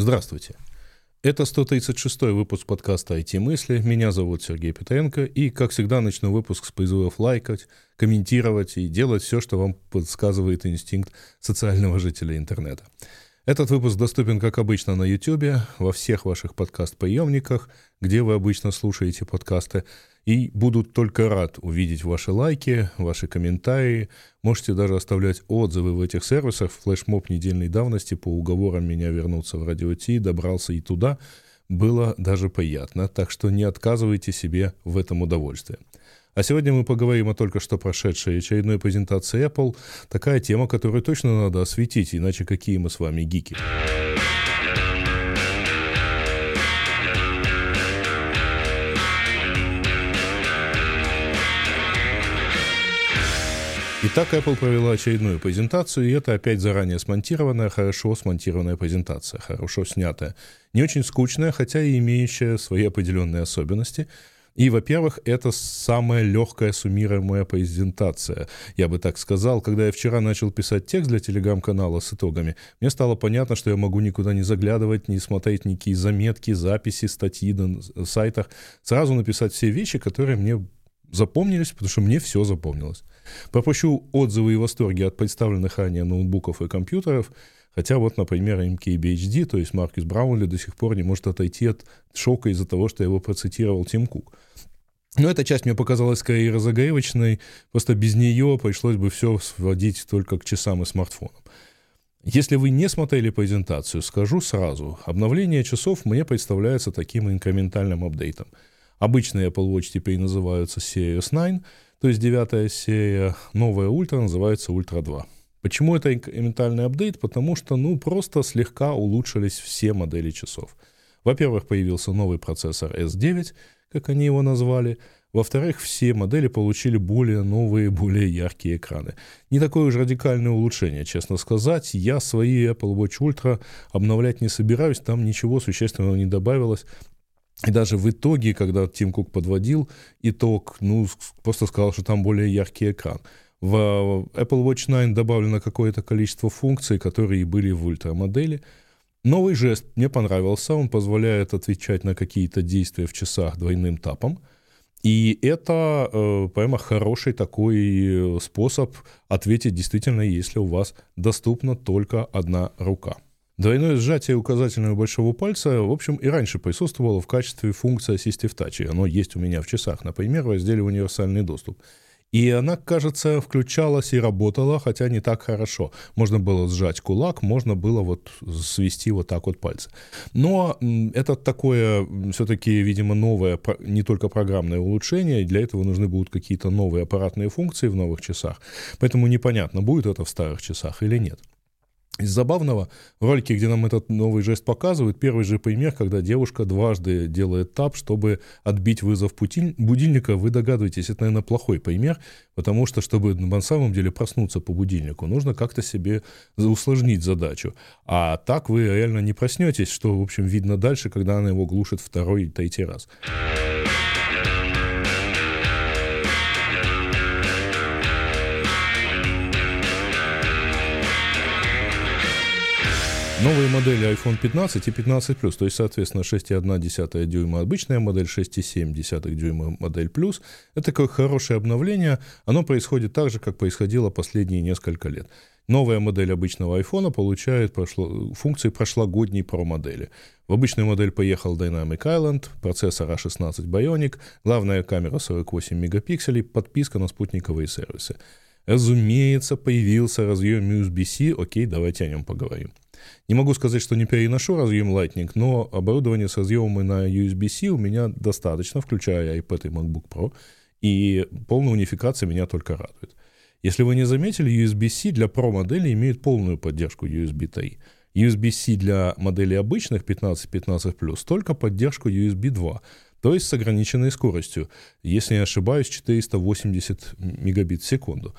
Здравствуйте. Это 136 выпуск подкаста «IT-мысли». Меня зовут Сергей Петренко. И, как всегда, начну выпуск с призывов лайкать, комментировать и делать все, что вам подсказывает инстинкт социального жителя интернета. Этот выпуск доступен, как обычно, на YouTube, во всех ваших подкаст-приемниках, где вы обычно слушаете подкасты. И буду только рад увидеть ваши лайки, ваши комментарии. Можете даже оставлять отзывы в этих сервисах. Флешмоб недельной давности по уговорам меня вернуться в Радио Ти, добрался и туда. Было даже приятно, так что не отказывайте себе в этом удовольствии. А сегодня мы поговорим о только что прошедшей очередной презентации Apple. Такая тема, которую точно надо осветить, иначе какие мы с вами гики. Итак, Apple провела очередную презентацию, и это опять заранее смонтированная, хорошо смонтированная презентация, хорошо снятая. Не очень скучная, хотя и имеющая свои определенные особенности. И, во-первых, это самая легкая суммируемая презентация, я бы так сказал. Когда я вчера начал писать текст для телеграм-канала с итогами, мне стало понятно, что я могу никуда не заглядывать, не смотреть никакие заметки, записи, статьи на сайтах. Сразу написать все вещи, которые мне запомнились, потому что мне все запомнилось. Попрошу отзывы и восторги от представленных ранее ноутбуков и компьютеров, хотя вот, например, MKBHD, то есть Маркус Браунли, до сих пор не может отойти от шока из-за того, что его процитировал Тим Кук. Но эта часть мне показалась скорее разогревочной, просто без нее пришлось бы все сводить только к часам и смартфонам. Если вы не смотрели презентацию, скажу сразу, обновление часов мне представляется таким инкрементальным апдейтом. Обычные Apple Watch теперь называются Series 9, то есть девятая серия, новая ультра называется ультра 2. Почему это инкрементальный апдейт? Потому что, ну, просто слегка улучшились все модели часов. Во-первых, появился новый процессор S9, как они его назвали. Во-вторых, все модели получили более новые, более яркие экраны. Не такое уж радикальное улучшение, честно сказать. Я свои Apple Watch Ultra обновлять не собираюсь, там ничего существенного не добавилось. И даже в итоге, когда Тим Кук подводил итог, ну, просто сказал, что там более яркий экран. В Apple Watch 9 добавлено какое-то количество функций, которые были в ультрамодели. Новый жест мне понравился, он позволяет отвечать на какие-то действия в часах двойным тапом. И это э, прямо хороший такой способ ответить действительно, если у вас доступна только одна рука. Двойное сжатие указательного большого пальца, в общем, и раньше присутствовало в качестве функции Assistive Touch. Оно есть у меня в часах, например, в разделе «Универсальный доступ». И она, кажется, включалась и работала, хотя не так хорошо. Можно было сжать кулак, можно было вот свести вот так вот пальцы. Но это такое все-таки, видимо, новое, не только программное улучшение, для этого нужны будут какие-то новые аппаратные функции в новых часах. Поэтому непонятно, будет это в старых часах или нет. Из забавного, в ролике, где нам этот новый жест показывают, первый же пример, когда девушка дважды делает тап, чтобы отбить вызов будильника. Вы догадываетесь, это, наверное, плохой пример, потому что, чтобы на самом деле проснуться по будильнику, нужно как-то себе усложнить задачу. А так вы реально не проснетесь, что, в общем, видно дальше, когда она его глушит второй и третий раз. Новые модели iPhone 15 и 15 Plus, то есть, соответственно, 6,1 дюйма обычная модель, 6,7 дюйма модель Plus. Это такое хорошее обновление. Оно происходит так же, как происходило последние несколько лет. Новая модель обычного iPhone получает прошло, функции прошлогодней Pro модели. В обычную модель поехал Dynamic Island, процессор A16 Bionic, главная камера 48 мегапикселей, подписка на спутниковые сервисы. Разумеется, появился разъем USB-C. Окей, давайте о нем поговорим. Не могу сказать, что не переношу разъем Lightning, но оборудование с разъемами на USB-C у меня достаточно, включая iPad и MacBook Pro, и полная унификация меня только радует. Если вы не заметили, USB-C для Pro модели имеет полную поддержку USB 3. USB-C для моделей обычных 15-15+, только поддержку USB 2, то есть с ограниченной скоростью, если не ошибаюсь, 480 мегабит в секунду.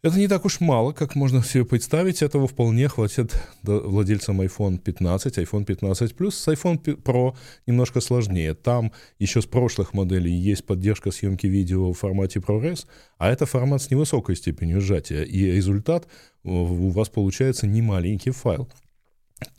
Это не так уж мало, как можно себе представить. Этого вполне хватит владельцам iPhone 15, iPhone 15 Plus. С iPhone Pro немножко сложнее. Там еще с прошлых моделей есть поддержка съемки видео в формате ProRes, а это формат с невысокой степенью сжатия. И результат у вас получается немаленький файл.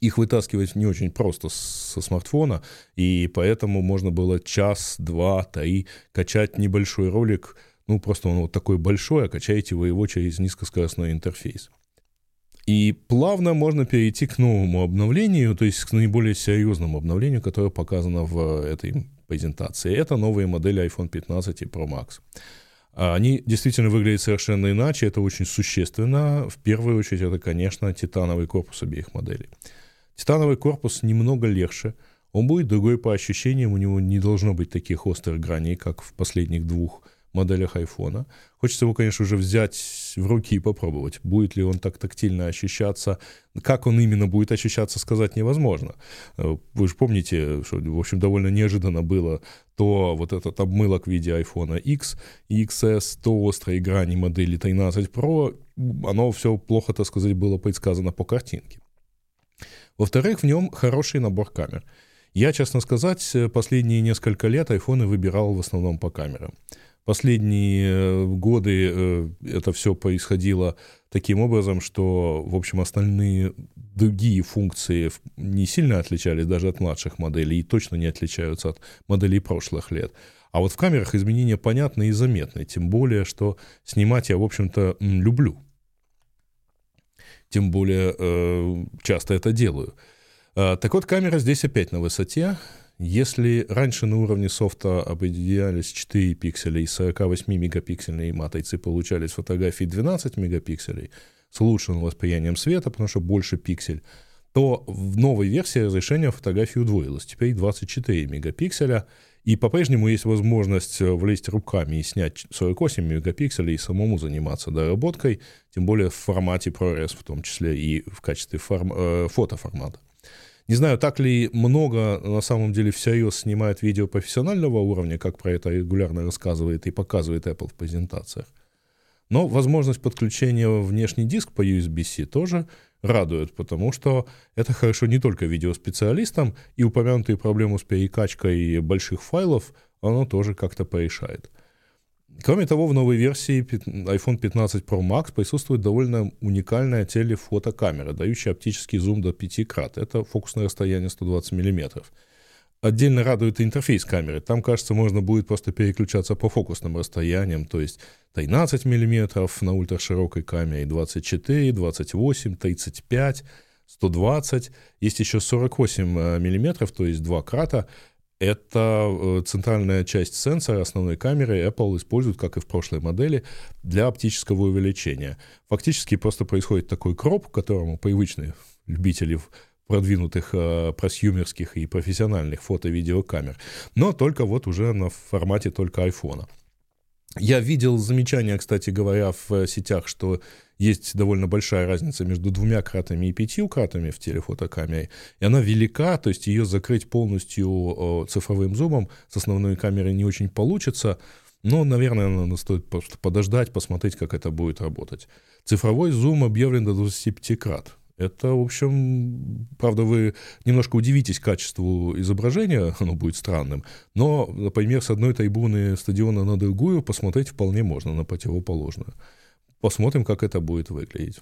их вытаскивать не очень просто со смартфона, и поэтому можно было час, два, три качать небольшой ролик, ну, просто он вот такой большой, а качаете вы его через низкоскоростной интерфейс. И плавно можно перейти к новому обновлению, то есть к наиболее серьезному обновлению, которое показано в этой презентации. Это новые модели iPhone 15 и Pro Max. Они действительно выглядят совершенно иначе, это очень существенно. В первую очередь это, конечно, титановый корпус обеих моделей. Титановый корпус немного легче, он будет другой по ощущениям, у него не должно быть таких острых граней, как в последних двух моделях айфона. Хочется его, конечно, уже взять в руки и попробовать. Будет ли он так тактильно ощущаться, как он именно будет ощущаться, сказать невозможно. Э, вы же помните, что, в общем, довольно неожиданно было то вот этот обмылок в виде iPhone X и XS, то острые грани модели 13 Pro, оно все плохо, так сказать, было предсказано по картинке. Во-вторых, в нем хороший набор камер. Я, честно сказать, последние несколько лет айфоны выбирал в основном по камерам. Последние э, годы э, это все происходило таким образом, что, в общем, остальные другие функции не сильно отличались даже от младших моделей и точно не отличаются от моделей прошлых лет. А вот в камерах изменения понятны и заметны, тем более, что снимать я, в общем-то, люблю. Тем более э, часто это делаю. Так вот, камера здесь опять на высоте. Если раньше на уровне софта определялись 4 пикселя и 48-мегапиксельные матрицы получались фотографии 12 мегапикселей с улучшенным восприятием света, потому что больше пиксель, то в новой версии разрешение фотографии удвоилось. Теперь 24 мегапикселя, и по-прежнему есть возможность влезть руками и снять 48 мегапикселей и самому заниматься доработкой, тем более в формате ProRes в том числе и в качестве форм, э, фотоформата. Не знаю, так ли много на самом деле всерьез снимает видео профессионального уровня, как про это регулярно рассказывает и показывает Apple в презентациях. Но возможность подключения внешний диск по USB-C тоже радует, потому что это хорошо не только видеоспециалистам, и упомянутые проблемы с перекачкой больших файлов оно тоже как-то порешает. Кроме того, в новой версии iPhone 15 Pro Max присутствует довольно уникальная телефотокамера, дающая оптический зум до 5 крат. Это фокусное расстояние 120 мм. Отдельно радует интерфейс камеры. Там, кажется, можно будет просто переключаться по фокусным расстояниям, то есть 13 мм на ультраширокой камере, 24, 28, 35, 120. Есть еще 48 мм, то есть 2 крата это э, центральная часть сенсора основной камеры Apple использует, как и в прошлой модели, для оптического увеличения. Фактически просто происходит такой кроп, к которому привычные любители продвинутых э, и профессиональных фото-видеокамер, но только вот уже на формате только айфона. Я видел замечания, кстати говоря, в сетях, что есть довольно большая разница между двумя кратами и пятью кратами в телефотокамере, и она велика, то есть ее закрыть полностью цифровым зумом с основной камерой не очень получится, но, наверное, надо стоит просто подождать, посмотреть, как это будет работать. Цифровой зум объявлен до 25 крат. Это, в общем, правда, вы немножко удивитесь качеству изображения, оно будет странным, но, например, с одной трибуны стадиона на другую посмотреть вполне можно, на противоположную. Посмотрим, как это будет выглядеть.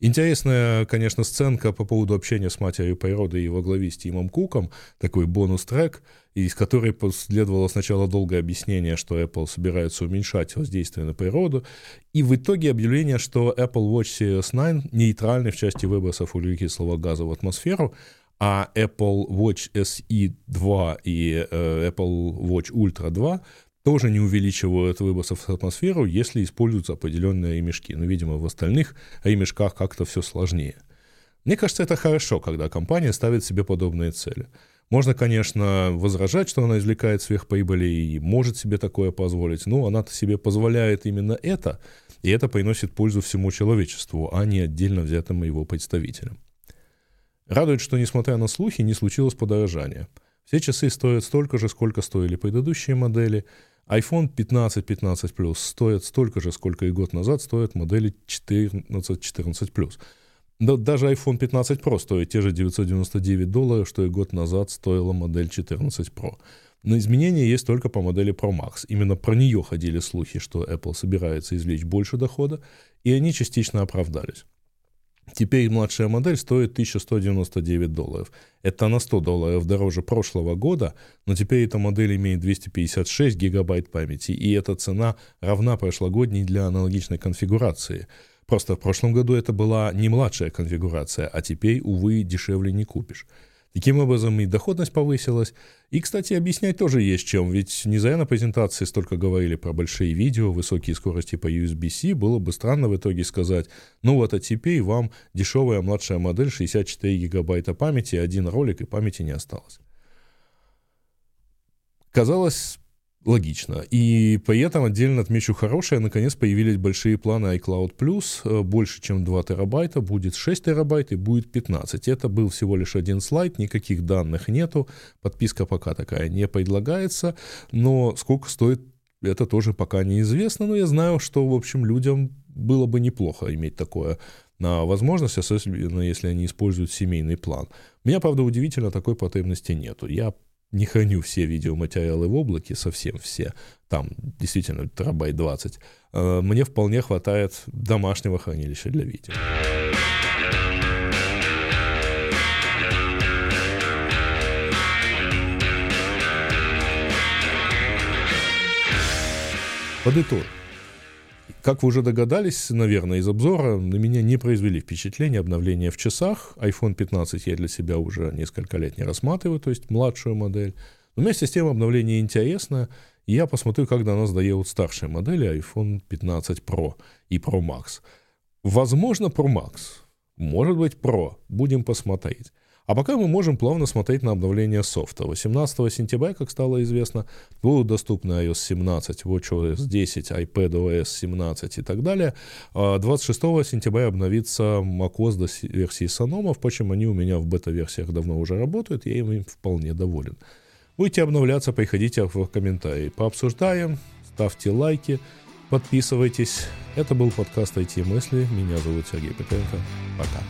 Интересная, конечно, сценка по поводу общения с матерью природы и во главе с Тимом Куком, такой бонус-трек, из которой последовало сначала долгое объяснение, что Apple собирается уменьшать воздействие на природу, и в итоге объявление, что Apple Watch Series 9 нейтральный в части выбросов углекислого газа в атмосферу, а Apple Watch SE 2 и э, Apple Watch Ultra 2 тоже не увеличивают выбросов в атмосферу, если используются определенные ремешки. Но, видимо, в остальных ремешках как-то все сложнее. Мне кажется, это хорошо, когда компания ставит себе подобные цели. Можно, конечно, возражать, что она извлекает сверхприбыли и может себе такое позволить, но она-то себе позволяет именно это, и это приносит пользу всему человечеству, а не отдельно взятым его представителям. Радует, что, несмотря на слухи, не случилось подорожания. Все часы стоят столько же, сколько стоили предыдущие модели – iPhone 15, 15 Plus стоит столько же, сколько и год назад стоят модели 14, 14 Plus. Да, даже iPhone 15 Pro стоит те же 999 долларов, что и год назад стоила модель 14 Pro. Но изменения есть только по модели Pro Max. Именно про нее ходили слухи, что Apple собирается извлечь больше дохода, и они частично оправдались. Теперь младшая модель стоит 1199 долларов. Это на 100 долларов дороже прошлого года, но теперь эта модель имеет 256 гигабайт памяти, и эта цена равна прошлогодней для аналогичной конфигурации. Просто в прошлом году это была не младшая конфигурация, а теперь, увы, дешевле не купишь. Таким образом и доходность повысилась. И, кстати, объяснять тоже есть чем, ведь не зря на презентации столько говорили про большие видео, высокие скорости по USB-C, было бы странно в итоге сказать, ну вот а теперь вам дешевая младшая модель 64 гигабайта памяти, один ролик и памяти не осталось. Казалось, логично. И при этом отдельно отмечу хорошее, наконец появились большие планы iCloud Plus, э, больше, чем 2 терабайта, будет 6 терабайт и будет 15. Это был всего лишь один слайд, никаких данных нету, подписка пока такая не предлагается, но сколько стоит, это тоже пока неизвестно, но я знаю, что, в общем, людям было бы неплохо иметь такое на возможность, особенно если они используют семейный план. Меня, правда, удивительно, такой потребности нету. Я не храню все видеоматериалы в облаке, совсем все, там действительно терабайт 20, э, мне вполне хватает домашнего хранилища для видео. Подытожим. Как вы уже догадались, наверное, из обзора, на меня не произвели впечатление обновления в часах. iPhone 15 я для себя уже несколько лет не рассматриваю, то есть младшую модель. Но вместе с тем обновление интересно, и я посмотрю, как до нас доедут старшие модели iPhone 15 Pro и Pro Max. Возможно, Pro Max. Может быть, Pro. Будем посмотреть. А пока мы можем плавно смотреть на обновление софта. 18 сентября, как стало известно, будут доступны iOS 17, WatchOS 10, iPadOS 17 и так далее. 26 а сентября обновится macOS до версии Sonoma. Впрочем, они у меня в бета-версиях давно уже работают, я им вполне доволен. Будете обновляться, приходите в комментарии. Пообсуждаем, ставьте лайки, подписывайтесь. Это был подкаст IT-мысли. Меня зовут Сергей Петренко. Пока.